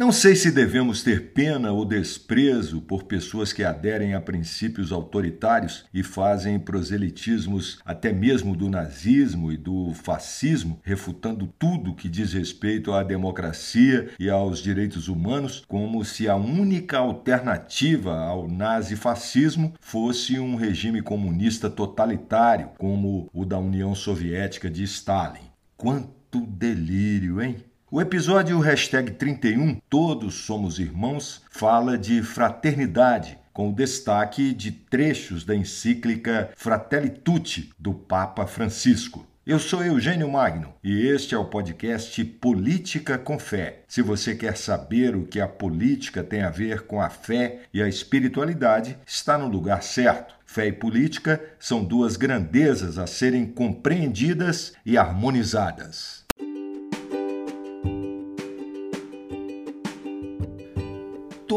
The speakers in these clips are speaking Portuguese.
Não sei se devemos ter pena ou desprezo por pessoas que aderem a princípios autoritários e fazem proselitismos até mesmo do nazismo e do fascismo, refutando tudo que diz respeito à democracia e aos direitos humanos, como se a única alternativa ao nazifascismo fosse um regime comunista totalitário, como o da União Soviética de Stalin. Quanto delírio, hein? O episódio hashtag 31, Todos Somos Irmãos, fala de fraternidade, com o destaque de trechos da encíclica Fratelli Tutti, do Papa Francisco. Eu sou Eugênio Magno e este é o podcast Política com Fé. Se você quer saber o que a política tem a ver com a fé e a espiritualidade, está no lugar certo. Fé e política são duas grandezas a serem compreendidas e harmonizadas.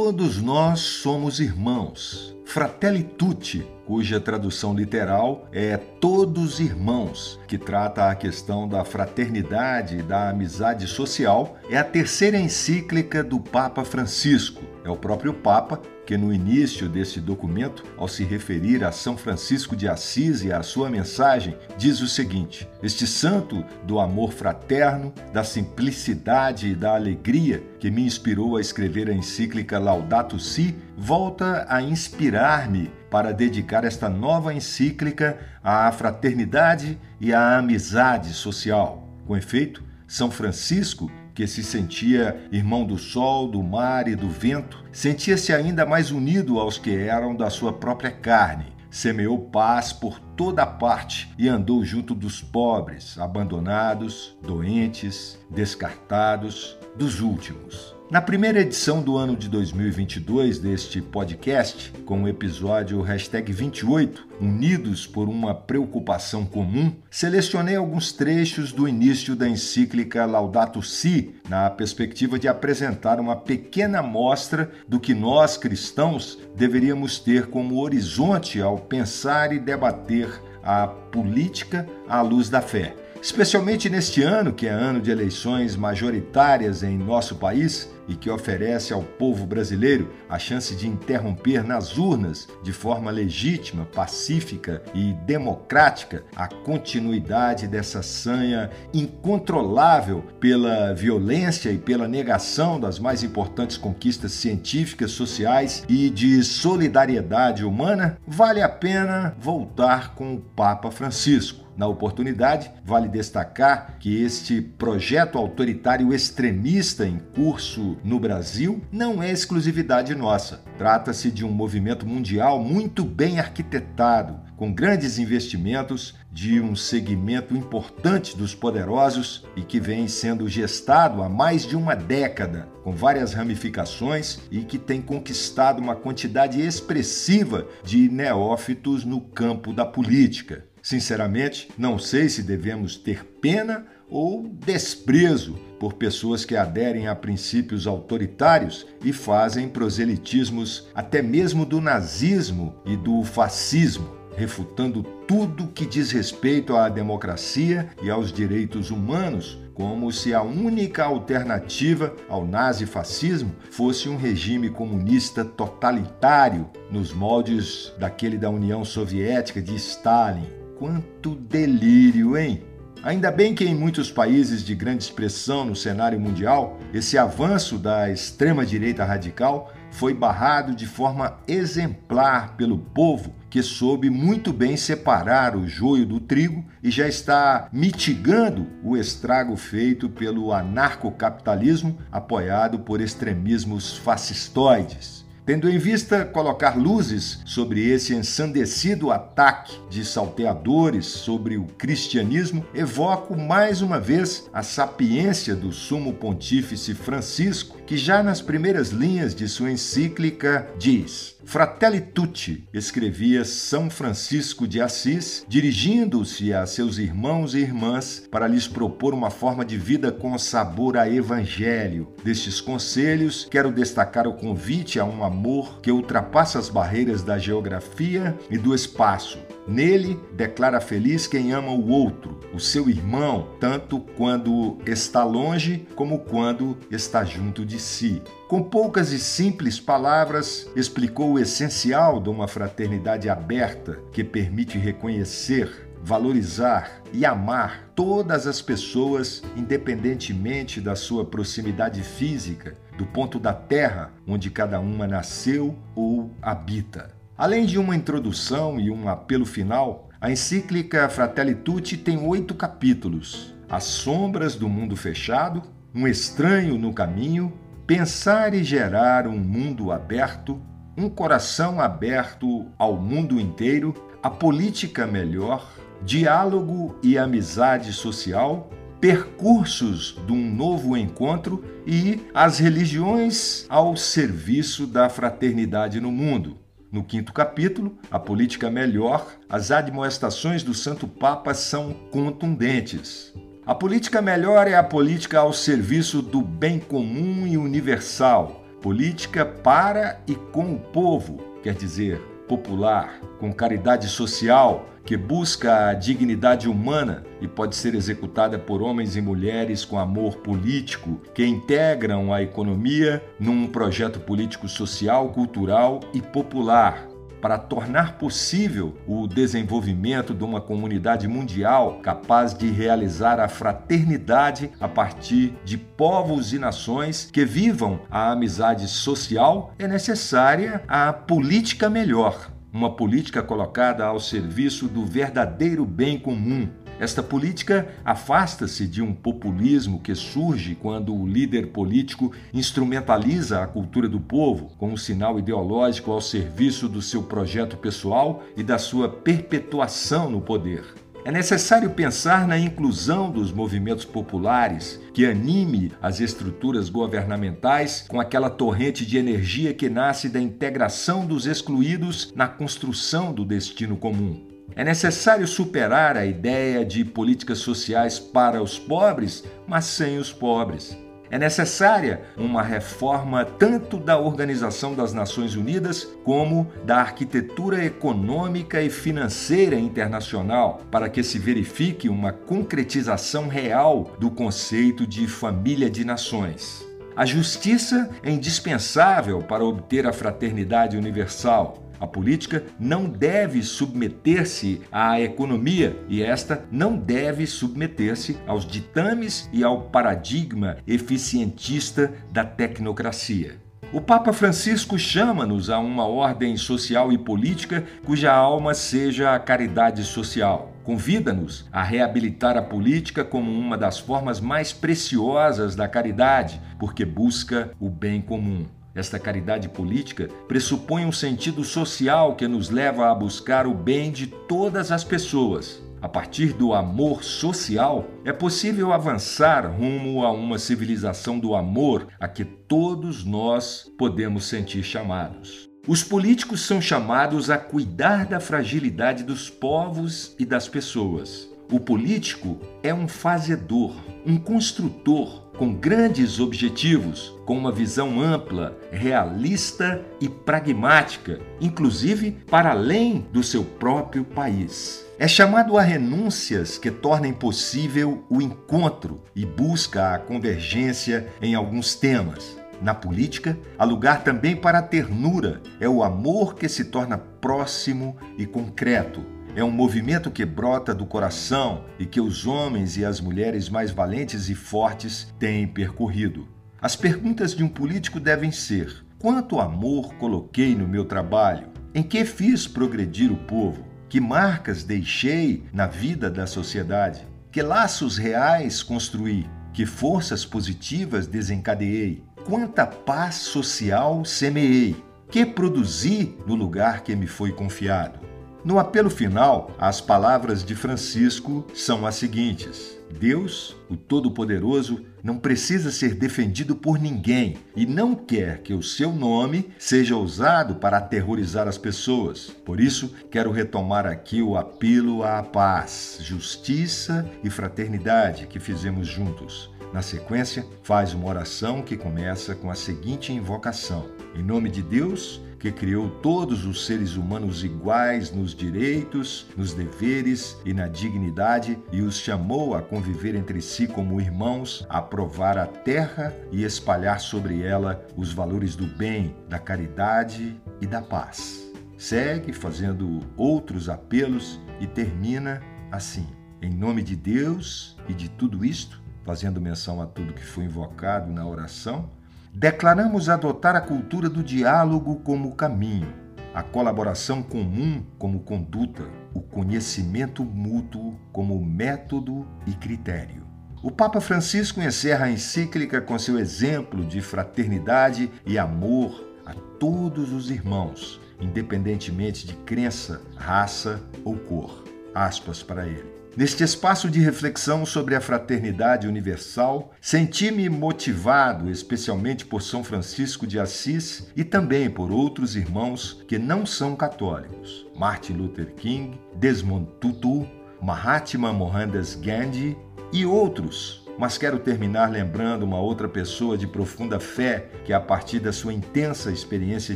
Todos nós somos irmãos. Fratelli tutti, cuja tradução literal é todos irmãos, que trata a questão da fraternidade e da amizade social, é a terceira encíclica do Papa Francisco. É o próprio Papa que no início desse documento, ao se referir a São Francisco de Assis e à sua mensagem, diz o seguinte: Este santo do amor fraterno, da simplicidade e da alegria que me inspirou a escrever a encíclica Laudato Si, volta a inspirar-me para dedicar esta nova encíclica à fraternidade e à amizade social. Com efeito, São Francisco que se sentia irmão do sol, do mar e do vento, sentia-se ainda mais unido aos que eram da sua própria carne. Semeou paz por toda parte e andou junto dos pobres, abandonados, doentes, descartados, dos últimos. Na primeira edição do ano de 2022 deste podcast, com o episódio hashtag 28, Unidos por uma Preocupação Comum, selecionei alguns trechos do início da encíclica Laudato Si, na perspectiva de apresentar uma pequena amostra do que nós, cristãos, deveríamos ter como horizonte ao pensar e debater a política à luz da fé. Especialmente neste ano, que é ano de eleições majoritárias em nosso país e que oferece ao povo brasileiro a chance de interromper nas urnas, de forma legítima, pacífica e democrática, a continuidade dessa sanha incontrolável pela violência e pela negação das mais importantes conquistas científicas, sociais e de solidariedade humana, vale a pena voltar com o Papa Francisco. Na oportunidade, vale destacar que este projeto autoritário extremista em curso no Brasil não é exclusividade nossa. Trata-se de um movimento mundial muito bem arquitetado, com grandes investimentos de um segmento importante dos poderosos e que vem sendo gestado há mais de uma década, com várias ramificações e que tem conquistado uma quantidade expressiva de neófitos no campo da política. Sinceramente, não sei se devemos ter pena ou desprezo por pessoas que aderem a princípios autoritários e fazem proselitismos até mesmo do nazismo e do fascismo, refutando tudo que diz respeito à democracia e aos direitos humanos, como se a única alternativa ao nazifascismo fosse um regime comunista totalitário nos moldes daquele da União Soviética de Stalin Quanto delírio, hein? Ainda bem que em muitos países de grande expressão no cenário mundial, esse avanço da extrema-direita radical foi barrado de forma exemplar pelo povo, que soube muito bem separar o joio do trigo e já está mitigando o estrago feito pelo anarcocapitalismo apoiado por extremismos fascistoides. Tendo em vista colocar luzes sobre esse ensandecido ataque de salteadores sobre o cristianismo, evoco mais uma vez a sapiência do sumo pontífice Francisco, que já nas primeiras linhas de sua encíclica diz: Fratelli Tutti, escrevia São Francisco de Assis, dirigindo-se a seus irmãos e irmãs para lhes propor uma forma de vida com sabor a evangelho. Destes conselhos, quero destacar o convite a um amor que ultrapassa as barreiras da geografia e do espaço Nele declara feliz quem ama o outro, o seu irmão, tanto quando está longe como quando está junto de si. Com poucas e simples palavras, explicou o essencial de uma fraternidade aberta que permite reconhecer, valorizar e amar todas as pessoas, independentemente da sua proximidade física, do ponto da terra onde cada uma nasceu ou habita. Além de uma introdução e um apelo final, a encíclica Fratelli Tutti tem oito capítulos: As Sombras do Mundo Fechado, Um Estranho no Caminho, Pensar e Gerar um Mundo Aberto, Um Coração Aberto ao Mundo Inteiro, A Política Melhor, Diálogo e Amizade Social, Percursos de um Novo Encontro e As Religiões ao Serviço da Fraternidade no Mundo. No quinto capítulo, A Política Melhor, as admoestações do Santo Papa são contundentes. A política melhor é a política ao serviço do bem comum e universal, política para e com o povo, quer dizer, popular, com caridade social, que busca a dignidade humana e pode ser executada por homens e mulheres com amor político, que integram a economia num projeto político social, cultural e popular, para tornar possível o desenvolvimento de uma comunidade mundial capaz de realizar a fraternidade a partir de povos e nações que vivam a amizade social, é necessária a política melhor uma política colocada ao serviço do verdadeiro bem comum. Esta política afasta-se de um populismo que surge quando o líder político instrumentaliza a cultura do povo como sinal ideológico ao serviço do seu projeto pessoal e da sua perpetuação no poder. É necessário pensar na inclusão dos movimentos populares, que anime as estruturas governamentais com aquela torrente de energia que nasce da integração dos excluídos na construção do destino comum. É necessário superar a ideia de políticas sociais para os pobres, mas sem os pobres. É necessária uma reforma tanto da Organização das Nações Unidas como da arquitetura econômica e financeira internacional para que se verifique uma concretização real do conceito de família de nações. A justiça é indispensável para obter a fraternidade universal. A política não deve submeter-se à economia e esta não deve submeter-se aos ditames e ao paradigma eficientista da tecnocracia. O Papa Francisco chama-nos a uma ordem social e política cuja alma seja a caridade social. Convida-nos a reabilitar a política como uma das formas mais preciosas da caridade, porque busca o bem comum. Esta caridade política pressupõe um sentido social que nos leva a buscar o bem de todas as pessoas. A partir do amor social, é possível avançar rumo a uma civilização do amor a que todos nós podemos sentir chamados. Os políticos são chamados a cuidar da fragilidade dos povos e das pessoas. O político é um fazedor, um construtor com grandes objetivos, com uma visão ampla, realista e pragmática, inclusive para além do seu próprio país. É chamado a renúncias que tornem possível o encontro e busca a convergência em alguns temas. Na política, há lugar também para a ternura, é o amor que se torna próximo e concreto é um movimento que brota do coração e que os homens e as mulheres mais valentes e fortes têm percorrido. As perguntas de um político devem ser: quanto amor coloquei no meu trabalho? Em que fiz progredir o povo? Que marcas deixei na vida da sociedade? Que laços reais construí? Que forças positivas desencadeei? Quanta paz social semeei? Que produzi no lugar que me foi confiado? No apelo final, as palavras de Francisco são as seguintes: Deus, o Todo-Poderoso, não precisa ser defendido por ninguém e não quer que o seu nome seja usado para aterrorizar as pessoas. Por isso, quero retomar aqui o apelo à paz, justiça e fraternidade que fizemos juntos. Na sequência, faz uma oração que começa com a seguinte invocação: Em nome de Deus, que criou todos os seres humanos iguais nos direitos, nos deveres e na dignidade e os chamou a conviver entre si como irmãos, a provar a terra e espalhar sobre ela os valores do bem, da caridade e da paz. Segue fazendo outros apelos e termina assim: Em nome de Deus e de tudo isto, fazendo menção a tudo que foi invocado na oração, declaramos adotar a cultura do diálogo como caminho, a colaboração comum como conduta, o conhecimento mútuo como método e critério. O Papa Francisco encerra a encíclica com seu exemplo de fraternidade e amor a todos os irmãos, independentemente de crença, raça ou cor. Aspas para ele. Neste espaço de reflexão sobre a fraternidade universal, senti-me motivado especialmente por São Francisco de Assis e também por outros irmãos que não são católicos: Martin Luther King, Desmond Tutu, Mahatma Mohandas Gandhi e outros mas quero terminar lembrando uma outra pessoa de profunda fé que, a partir da sua intensa experiência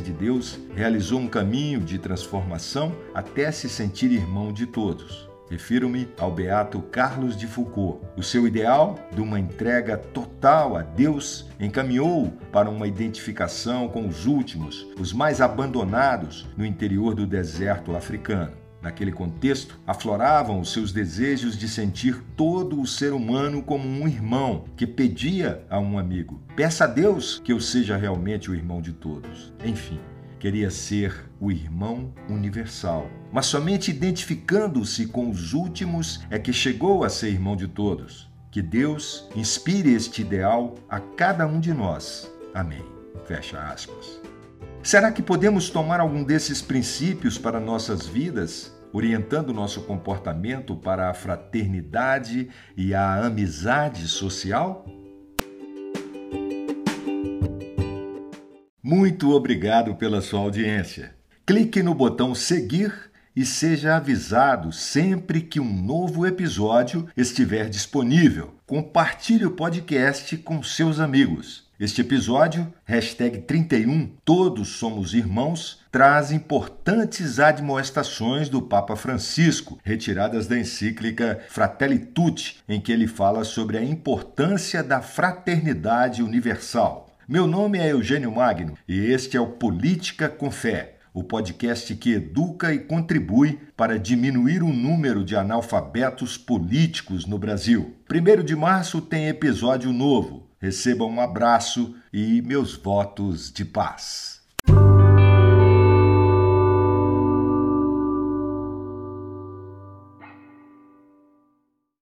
de Deus, realizou um caminho de transformação até se sentir irmão de todos. Refiro-me ao beato Carlos de Foucault. O seu ideal de uma entrega total a Deus encaminhou para uma identificação com os últimos, os mais abandonados no interior do deserto africano. Naquele contexto, afloravam os seus desejos de sentir todo o ser humano como um irmão que pedia a um amigo: Peça a Deus que eu seja realmente o irmão de todos. Enfim, queria ser o irmão universal. Mas somente identificando-se com os últimos é que chegou a ser irmão de todos. Que Deus inspire este ideal a cada um de nós. Amém. Fecha aspas. Será que podemos tomar algum desses princípios para nossas vidas, orientando nosso comportamento para a fraternidade e a amizade social? Muito obrigado pela sua audiência. Clique no botão seguir e seja avisado sempre que um novo episódio estiver disponível. Compartilhe o podcast com seus amigos. Este episódio, hashtag 31, Todos Somos Irmãos, traz importantes admoestações do Papa Francisco, retiradas da encíclica Fratelli Tutti, em que ele fala sobre a importância da fraternidade universal. Meu nome é Eugênio Magno e este é o Política com Fé, o podcast que educa e contribui para diminuir o número de analfabetos políticos no Brasil. Primeiro de março tem episódio novo. Receba um abraço e meus votos de paz.